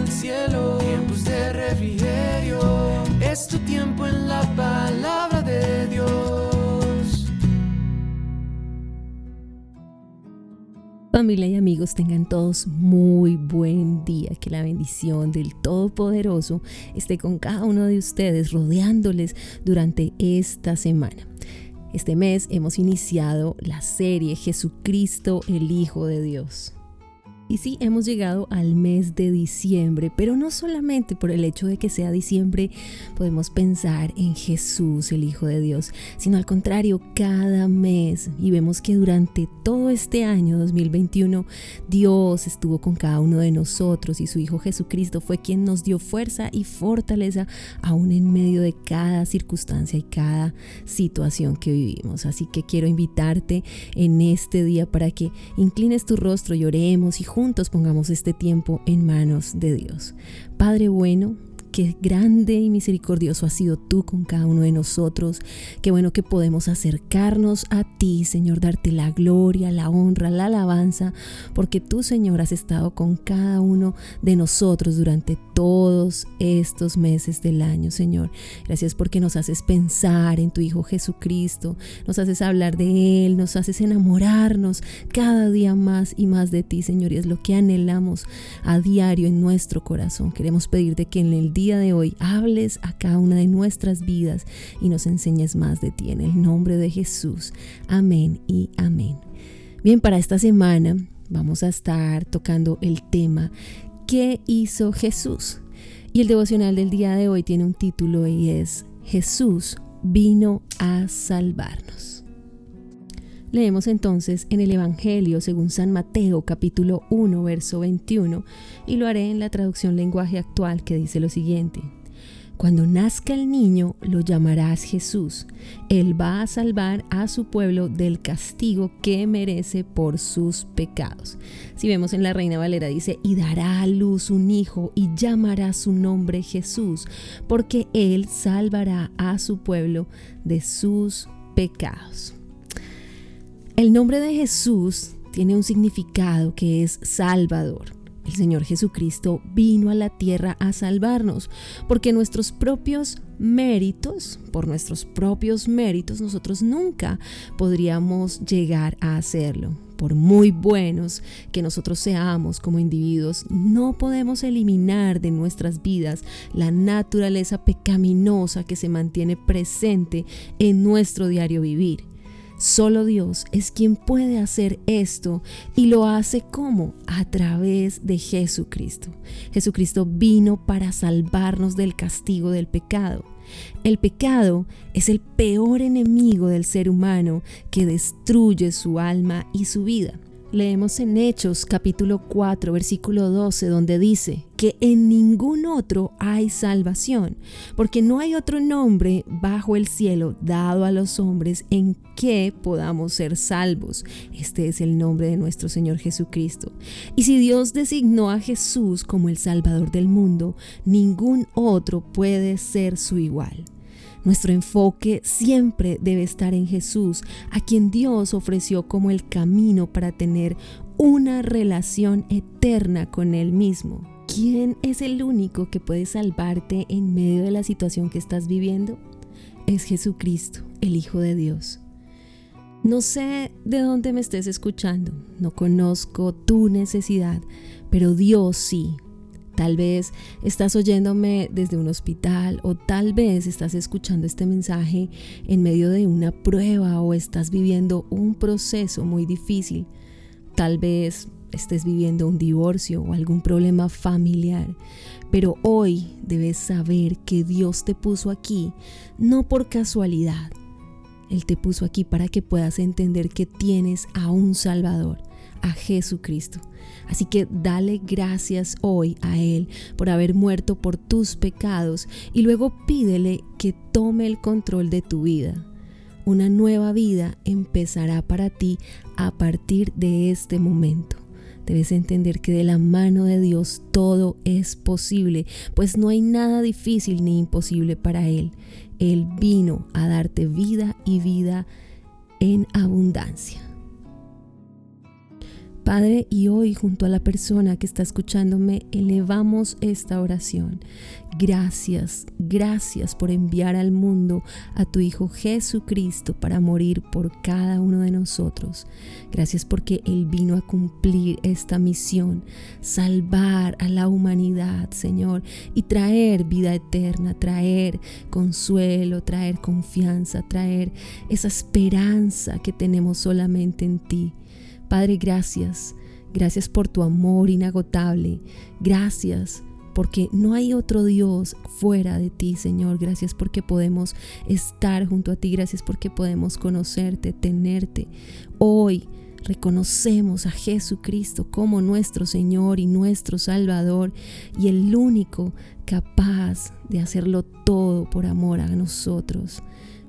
el cielo, tiempos de refrigerio. Es tu tiempo en la palabra de Dios. Familia y amigos, tengan todos muy buen día. Que la bendición del Todopoderoso esté con cada uno de ustedes, rodeándoles durante esta semana. Este mes hemos iniciado la serie Jesucristo, el Hijo de Dios. Y sí, hemos llegado al mes de diciembre, pero no solamente por el hecho de que sea diciembre podemos pensar en Jesús, el Hijo de Dios, sino al contrario, cada mes. Y vemos que durante todo este año 2021 Dios estuvo con cada uno de nosotros y su Hijo Jesucristo fue quien nos dio fuerza y fortaleza aún en medio de cada circunstancia y cada situación que vivimos. Así que quiero invitarte en este día para que inclines tu rostro y oremos y juntos pongamos este tiempo en manos de Dios. Padre bueno, Qué grande y misericordioso has sido tú con cada uno de nosotros. Qué bueno que podemos acercarnos a ti, Señor, darte la gloria, la honra, la alabanza, porque tú, Señor, has estado con cada uno de nosotros durante todos estos meses del año, Señor. Gracias porque nos haces pensar en tu Hijo Jesucristo, nos haces hablar de Él, nos haces enamorarnos cada día más y más de ti, Señor, y es lo que anhelamos a diario en nuestro corazón. Queremos pedirte que en el día de hoy hables a cada una de nuestras vidas y nos enseñes más de ti en el nombre de Jesús. Amén y amén. Bien, para esta semana vamos a estar tocando el tema ¿Qué hizo Jesús? Y el devocional del día de hoy tiene un título y es Jesús vino a salvarnos. Leemos entonces en el Evangelio según San Mateo capítulo 1 verso 21 y lo haré en la traducción lenguaje actual que dice lo siguiente. Cuando nazca el niño lo llamarás Jesús. Él va a salvar a su pueblo del castigo que merece por sus pecados. Si vemos en la Reina Valera dice, y dará a luz un hijo y llamará su nombre Jesús, porque él salvará a su pueblo de sus pecados. El nombre de Jesús tiene un significado que es Salvador. El Señor Jesucristo vino a la tierra a salvarnos, porque nuestros propios méritos, por nuestros propios méritos, nosotros nunca podríamos llegar a hacerlo. Por muy buenos que nosotros seamos como individuos, no podemos eliminar de nuestras vidas la naturaleza pecaminosa que se mantiene presente en nuestro diario vivir. Solo Dios es quien puede hacer esto y lo hace como? A través de Jesucristo. Jesucristo vino para salvarnos del castigo del pecado. El pecado es el peor enemigo del ser humano que destruye su alma y su vida. Leemos en Hechos capítulo 4 versículo 12 donde dice que en ningún otro hay salvación, porque no hay otro nombre bajo el cielo dado a los hombres en que podamos ser salvos. Este es el nombre de nuestro Señor Jesucristo. Y si Dios designó a Jesús como el Salvador del mundo, ningún otro puede ser su igual. Nuestro enfoque siempre debe estar en Jesús, a quien Dios ofreció como el camino para tener una relación eterna con Él mismo. ¿Quién es el único que puede salvarte en medio de la situación que estás viviendo? Es Jesucristo, el Hijo de Dios. No sé de dónde me estés escuchando, no conozco tu necesidad, pero Dios sí Tal vez estás oyéndome desde un hospital o tal vez estás escuchando este mensaje en medio de una prueba o estás viviendo un proceso muy difícil. Tal vez estés viviendo un divorcio o algún problema familiar. Pero hoy debes saber que Dios te puso aquí no por casualidad. Él te puso aquí para que puedas entender que tienes a un Salvador a Jesucristo. Así que dale gracias hoy a Él por haber muerto por tus pecados y luego pídele que tome el control de tu vida. Una nueva vida empezará para ti a partir de este momento. Debes entender que de la mano de Dios todo es posible, pues no hay nada difícil ni imposible para Él. Él vino a darte vida y vida en abundancia. Padre, y hoy junto a la persona que está escuchándome, elevamos esta oración. Gracias, gracias por enviar al mundo a tu Hijo Jesucristo para morir por cada uno de nosotros. Gracias porque Él vino a cumplir esta misión, salvar a la humanidad, Señor, y traer vida eterna, traer consuelo, traer confianza, traer esa esperanza que tenemos solamente en ti. Padre, gracias. Gracias por tu amor inagotable. Gracias porque no hay otro Dios fuera de ti, Señor. Gracias porque podemos estar junto a ti. Gracias porque podemos conocerte, tenerte. Hoy reconocemos a Jesucristo como nuestro Señor y nuestro Salvador y el único capaz de hacerlo todo por amor a nosotros.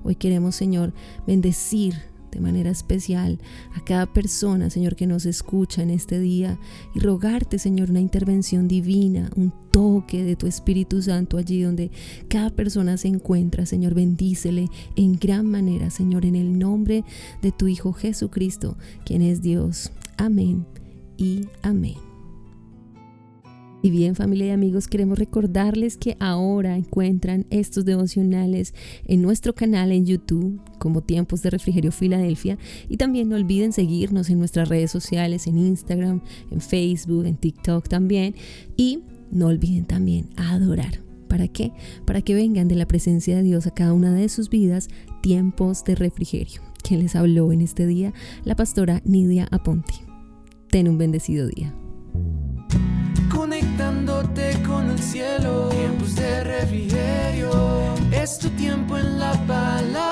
Hoy queremos, Señor, bendecir de manera especial a cada persona, Señor, que nos escucha en este día y rogarte, Señor, una intervención divina, un toque de tu Espíritu Santo allí donde cada persona se encuentra, Señor, bendícele en gran manera, Señor, en el nombre de tu Hijo Jesucristo, quien es Dios. Amén y amén. Y bien familia y amigos, queremos recordarles que ahora encuentran estos devocionales en nuestro canal en YouTube como Tiempos de Refrigerio Filadelfia y también no olviden seguirnos en nuestras redes sociales, en Instagram, en Facebook, en TikTok también y no olviden también adorar. ¿Para qué? Para que vengan de la presencia de Dios a cada una de sus vidas tiempos de refrigerio. Quien les habló en este día, la pastora Nidia Aponte. Ten un bendecido día cielo. Tiempos de refrigerio, es tu tiempo en la palabra